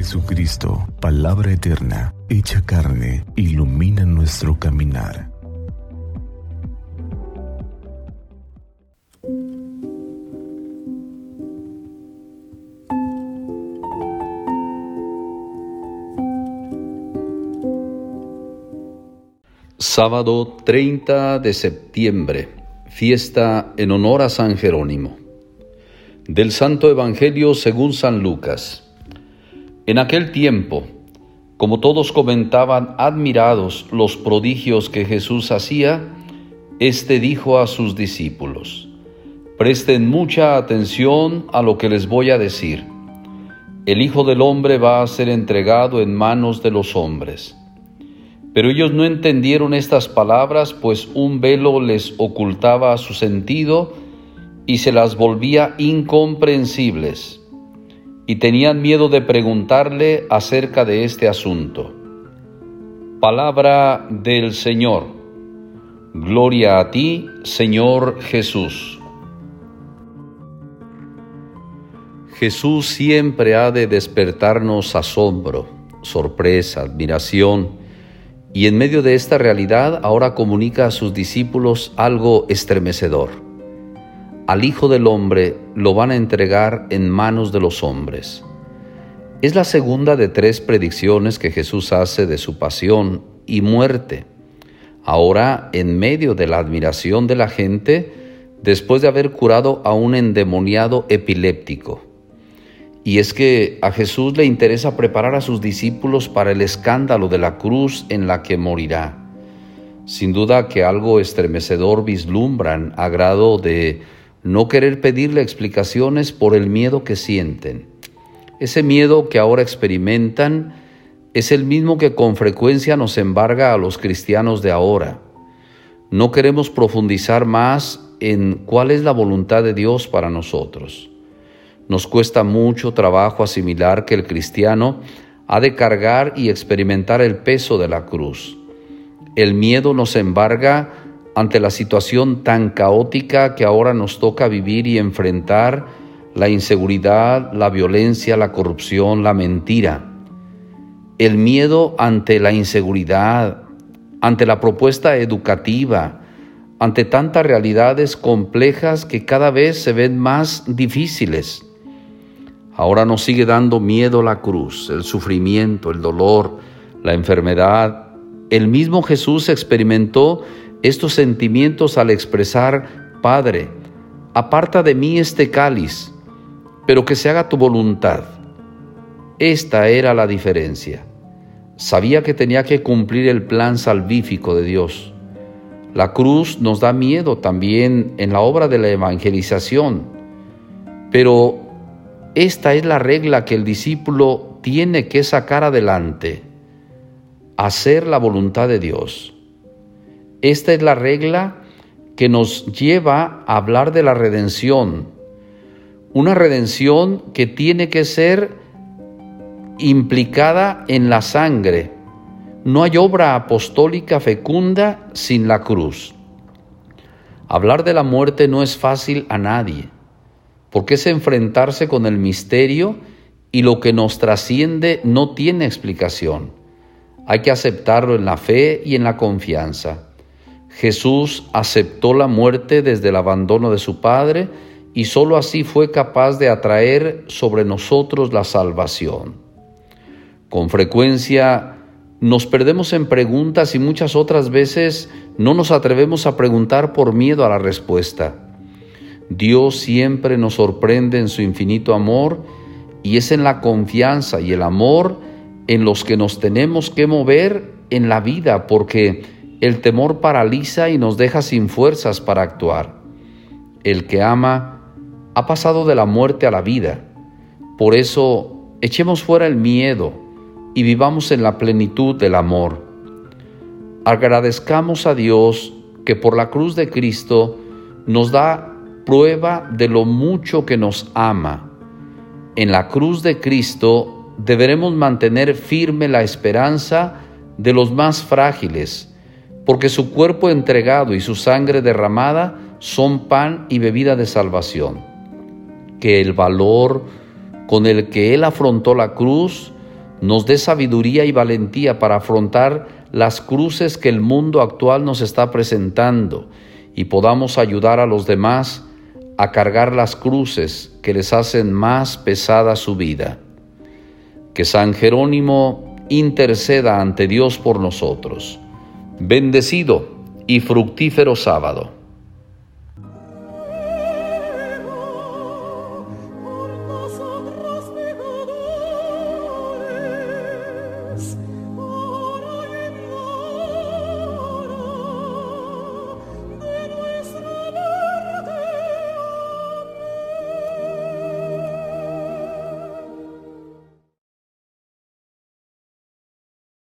Jesucristo, palabra eterna, hecha carne, ilumina nuestro caminar. Sábado 30 de septiembre, fiesta en honor a San Jerónimo. Del Santo Evangelio según San Lucas. En aquel tiempo, como todos comentaban admirados los prodigios que Jesús hacía, éste dijo a sus discípulos, Presten mucha atención a lo que les voy a decir. El Hijo del Hombre va a ser entregado en manos de los hombres. Pero ellos no entendieron estas palabras, pues un velo les ocultaba su sentido y se las volvía incomprensibles y tenían miedo de preguntarle acerca de este asunto. Palabra del Señor. Gloria a ti, Señor Jesús. Jesús siempre ha de despertarnos asombro, sorpresa, admiración, y en medio de esta realidad ahora comunica a sus discípulos algo estremecedor al Hijo del Hombre lo van a entregar en manos de los hombres. Es la segunda de tres predicciones que Jesús hace de su pasión y muerte. Ahora, en medio de la admiración de la gente, después de haber curado a un endemoniado epiléptico. Y es que a Jesús le interesa preparar a sus discípulos para el escándalo de la cruz en la que morirá. Sin duda que algo estremecedor vislumbran a grado de no querer pedirle explicaciones por el miedo que sienten. Ese miedo que ahora experimentan es el mismo que con frecuencia nos embarga a los cristianos de ahora. No queremos profundizar más en cuál es la voluntad de Dios para nosotros. Nos cuesta mucho trabajo asimilar que el cristiano ha de cargar y experimentar el peso de la cruz. El miedo nos embarga ante la situación tan caótica que ahora nos toca vivir y enfrentar la inseguridad, la violencia, la corrupción, la mentira. El miedo ante la inseguridad, ante la propuesta educativa, ante tantas realidades complejas que cada vez se ven más difíciles. Ahora nos sigue dando miedo la cruz, el sufrimiento, el dolor, la enfermedad. El mismo Jesús experimentó estos sentimientos al expresar, Padre, aparta de mí este cáliz, pero que se haga tu voluntad. Esta era la diferencia. Sabía que tenía que cumplir el plan salvífico de Dios. La cruz nos da miedo también en la obra de la evangelización, pero esta es la regla que el discípulo tiene que sacar adelante, hacer la voluntad de Dios. Esta es la regla que nos lleva a hablar de la redención. Una redención que tiene que ser implicada en la sangre. No hay obra apostólica fecunda sin la cruz. Hablar de la muerte no es fácil a nadie, porque es enfrentarse con el misterio y lo que nos trasciende no tiene explicación. Hay que aceptarlo en la fe y en la confianza. Jesús aceptó la muerte desde el abandono de su Padre y sólo así fue capaz de atraer sobre nosotros la salvación. Con frecuencia nos perdemos en preguntas y muchas otras veces no nos atrevemos a preguntar por miedo a la respuesta. Dios siempre nos sorprende en su infinito amor y es en la confianza y el amor en los que nos tenemos que mover en la vida porque el temor paraliza y nos deja sin fuerzas para actuar. El que ama ha pasado de la muerte a la vida. Por eso echemos fuera el miedo y vivamos en la plenitud del amor. Agradezcamos a Dios que por la cruz de Cristo nos da prueba de lo mucho que nos ama. En la cruz de Cristo deberemos mantener firme la esperanza de los más frágiles, porque su cuerpo entregado y su sangre derramada son pan y bebida de salvación. Que el valor con el que Él afrontó la cruz nos dé sabiduría y valentía para afrontar las cruces que el mundo actual nos está presentando y podamos ayudar a los demás a cargar las cruces que les hacen más pesada su vida. Que San Jerónimo interceda ante Dios por nosotros. Bendecido y fructífero sábado.